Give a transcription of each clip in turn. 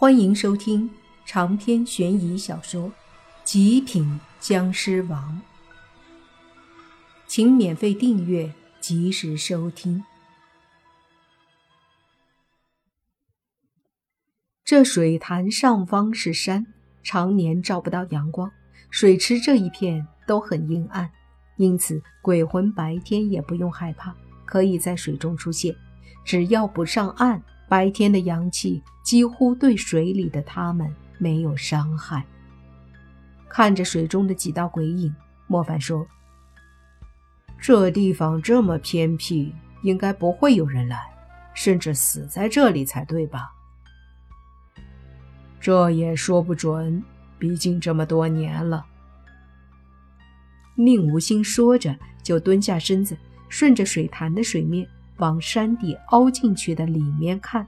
欢迎收听长篇悬疑小说《极品僵尸王》，请免费订阅，及时收听。这水潭上方是山，常年照不到阳光，水池这一片都很阴暗，因此鬼魂白天也不用害怕，可以在水中出现，只要不上岸。白天的阳气几乎对水里的他们没有伤害。看着水中的几道鬼影，莫凡说：“这地方这么偏僻，应该不会有人来，甚至死在这里才对吧？”这也说不准，毕竟这么多年了。宁无心说着，就蹲下身子，顺着水潭的水面。往山底凹进去的里面看，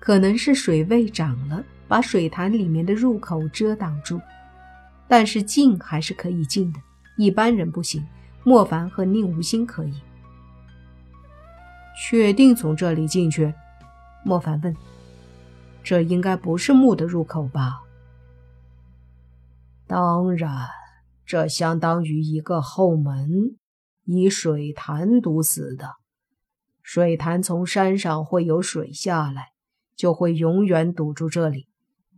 可能是水位涨了，把水潭里面的入口遮挡住。但是进还是可以进的，一般人不行。莫凡和宁无心可以。确定从这里进去？莫凡问。这应该不是墓的入口吧？当然，这相当于一个后门，以水潭堵死的。水潭从山上会有水下来，就会永远堵住这里，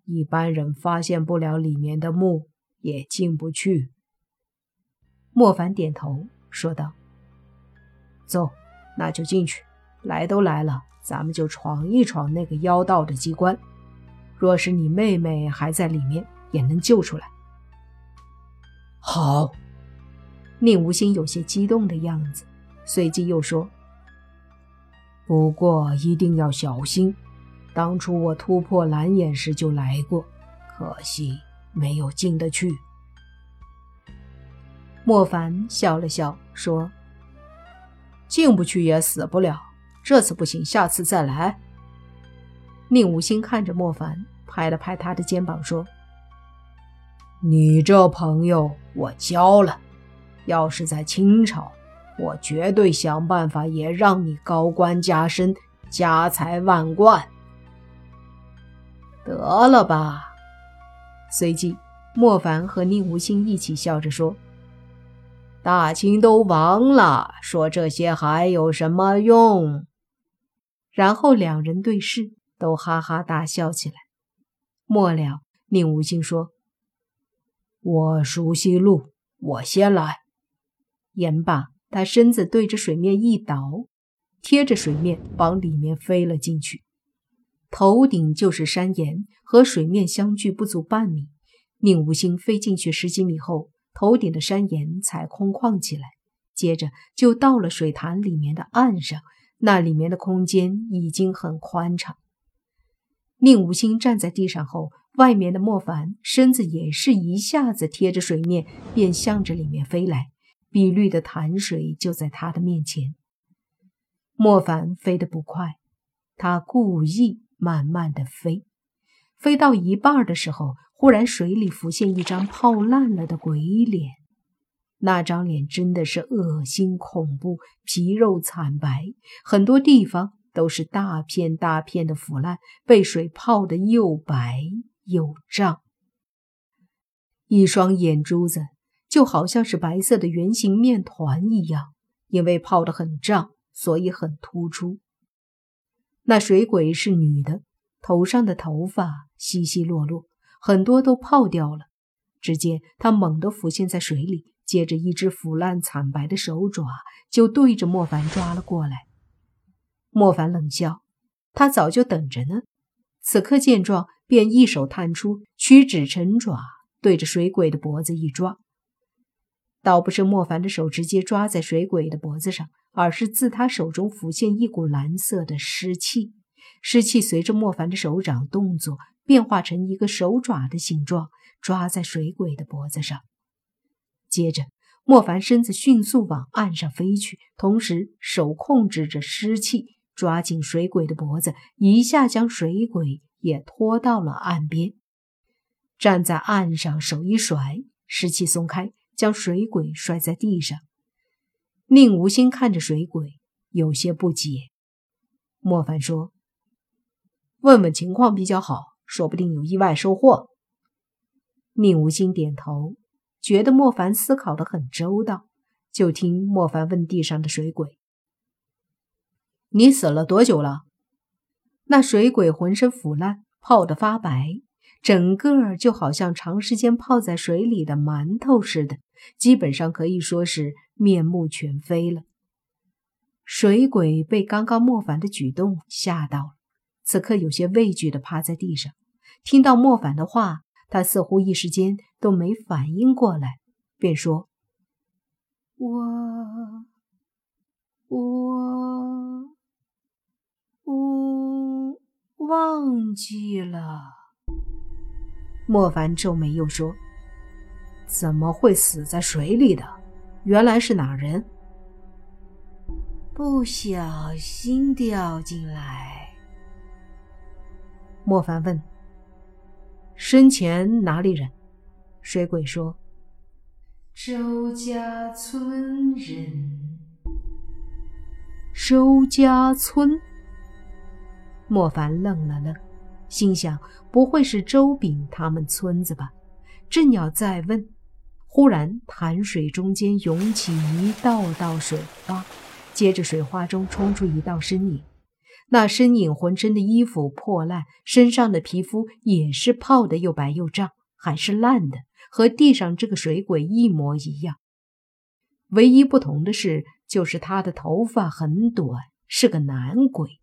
一般人发现不了里面的墓，也进不去。莫凡点头说道：“走，那就进去。来都来了，咱们就闯一闯那个妖道的机关。若是你妹妹还在里面，也能救出来。”好，宁无心有些激动的样子，随即又说。不过一定要小心。当初我突破蓝眼时就来过，可惜没有进得去。莫凡笑了笑说：“进不去也死不了，这次不行，下次再来。”宁无心看着莫凡，拍了拍他的肩膀说：“你这朋友我交了，要是在清朝。”我绝对想办法也让你高官加身、家财万贯。得了吧！随即，莫凡和宁无心一起笑着说：“大清都亡了，说这些还有什么用？”然后两人对视，都哈哈大笑起来。末了，宁无心说：“我熟悉路，我先来。”言罢。他身子对着水面一倒，贴着水面往里面飞了进去。头顶就是山岩，和水面相距不足半米。宁无心飞进去十几米后，头顶的山岩才空旷起来，接着就到了水潭里面的岸上。那里面的空间已经很宽敞。宁无心站在地上后，外面的莫凡身子也是一下子贴着水面，便向着里面飞来。碧绿的潭水就在他的面前。莫凡飞得不快，他故意慢慢的飞。飞到一半的时候，忽然水里浮现一张泡烂了的鬼脸。那张脸真的是恶心恐怖，皮肉惨白，很多地方都是大片大片的腐烂，被水泡得又白又胀。一双眼珠子。就好像是白色的圆形面团一样，因为泡得很胀，所以很突出。那水鬼是女的，头上的头发稀稀落落，很多都泡掉了。只见她猛地浮现在水里，接着一只腐烂惨白的手爪就对着莫凡抓了过来。莫凡冷笑，他早就等着呢。此刻见状，便一手探出，屈指成爪，对着水鬼的脖子一抓。倒不是莫凡的手直接抓在水鬼的脖子上，而是自他手中浮现一股蓝色的湿气，湿气随着莫凡的手掌动作变化成一个手爪的形状，抓在水鬼的脖子上。接着，莫凡身子迅速往岸上飞去，同时手控制着湿气，抓紧水鬼的脖子，一下将水鬼也拖到了岸边。站在岸上，手一甩，湿气松开。将水鬼摔在地上，宁无心看着水鬼，有些不解。莫凡说：“问问情况比较好，说不定有意外收获。宁无心点头，觉得莫凡思考的很周到。就听莫凡问地上的水鬼：“你死了多久了？”那水鬼浑身腐烂，泡得发白，整个就好像长时间泡在水里的馒头似的，基本上可以说是面目全非了。水鬼被刚刚莫凡的举动吓到了，此刻有些畏惧的趴在地上。听到莫凡的话，他似乎一时间都没反应过来，便说：“我，我，我忘记了。”莫凡皱眉又说：“怎么会死在水里的？原来是哪人？”不小心掉进来。莫凡问：“生前哪里人？”水鬼说：“周家村人。”周家村。莫凡愣了愣，心想：不会是周炳他们村子吧？正要再问，忽然潭水中间涌起一道道水花。接着，水花中冲出一道身影，那身影浑身的衣服破烂，身上的皮肤也是泡的又白又胀，还是烂的，和地上这个水鬼一模一样。唯一不同的是，就是他的头发很短，是个男鬼。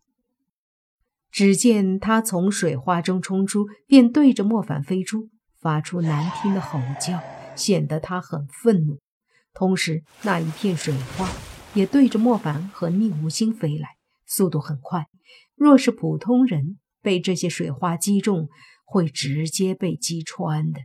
只见他从水花中冲出，便对着莫凡飞出，发出难听的吼叫，显得他很愤怒。同时，那一片水花。也对着莫凡和宁无心飞来，速度很快。若是普通人被这些水花击中，会直接被击穿的。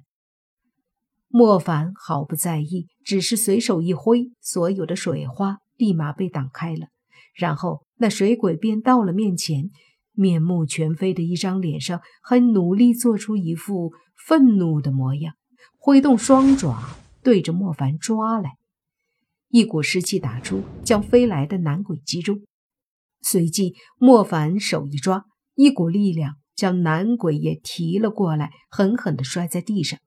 莫凡毫不在意，只是随手一挥，所有的水花立马被挡开了。然后那水鬼便到了面前，面目全非的一张脸上还努力做出一副愤怒的模样，挥动双爪对着莫凡抓来。一股湿气打出，将飞来的男鬼击中。随即，莫凡手一抓，一股力量将男鬼也提了过来，狠狠地摔在地上。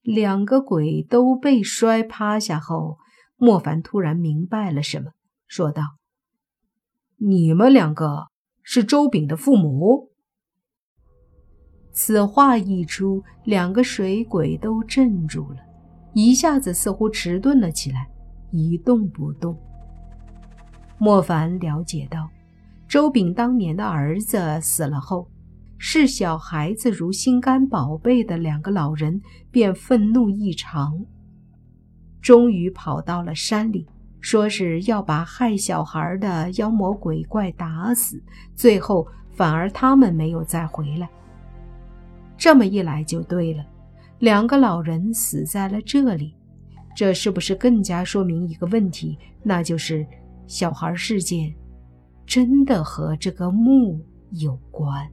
两个鬼都被摔趴下后，莫凡突然明白了什么，说道：“你们两个是周炳的父母。”此话一出，两个水鬼都镇住了。一下子似乎迟钝了起来，一动不动。莫凡了解到，周炳当年的儿子死了后，视小孩子如心肝宝贝的两个老人便愤怒异常，终于跑到了山里，说是要把害小孩的妖魔鬼怪打死。最后反而他们没有再回来。这么一来就对了。两个老人死在了这里，这是不是更加说明一个问题？那就是小孩事件真的和这个墓有关。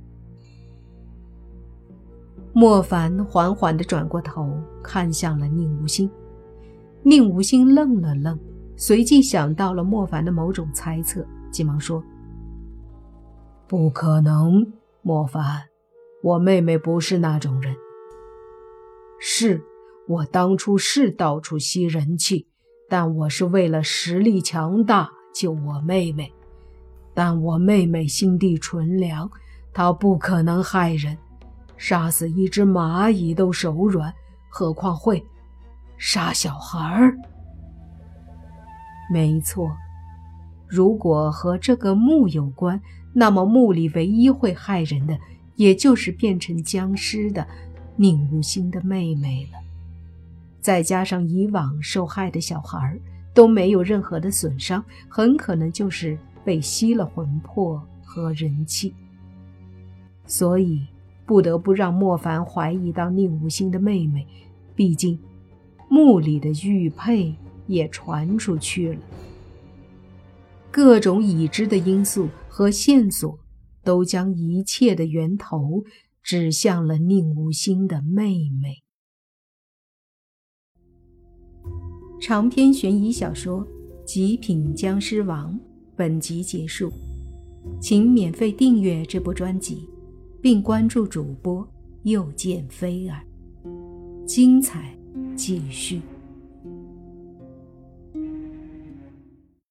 莫凡缓缓地转过头，看向了宁无心。宁无心愣了愣，随即想到了莫凡的某种猜测，急忙说：“不可能，莫凡，我妹妹不是那种人。”是我当初是到处吸人气，但我是为了实力强大救我妹妹。但我妹妹心地纯良，她不可能害人，杀死一只蚂蚁都手软，何况会杀小孩儿？没错，如果和这个墓有关，那么墓里唯一会害人的，也就是变成僵尸的。宁无心的妹妹了，再加上以往受害的小孩都没有任何的损伤，很可能就是被吸了魂魄和人气，所以不得不让莫凡怀疑到宁无心的妹妹。毕竟墓里的玉佩也传出去了，各种已知的因素和线索都将一切的源头。指向了宁无心的妹妹。长篇悬疑小说《极品僵尸王》本集结束，请免费订阅这部专辑，并关注主播又见菲儿，精彩继续。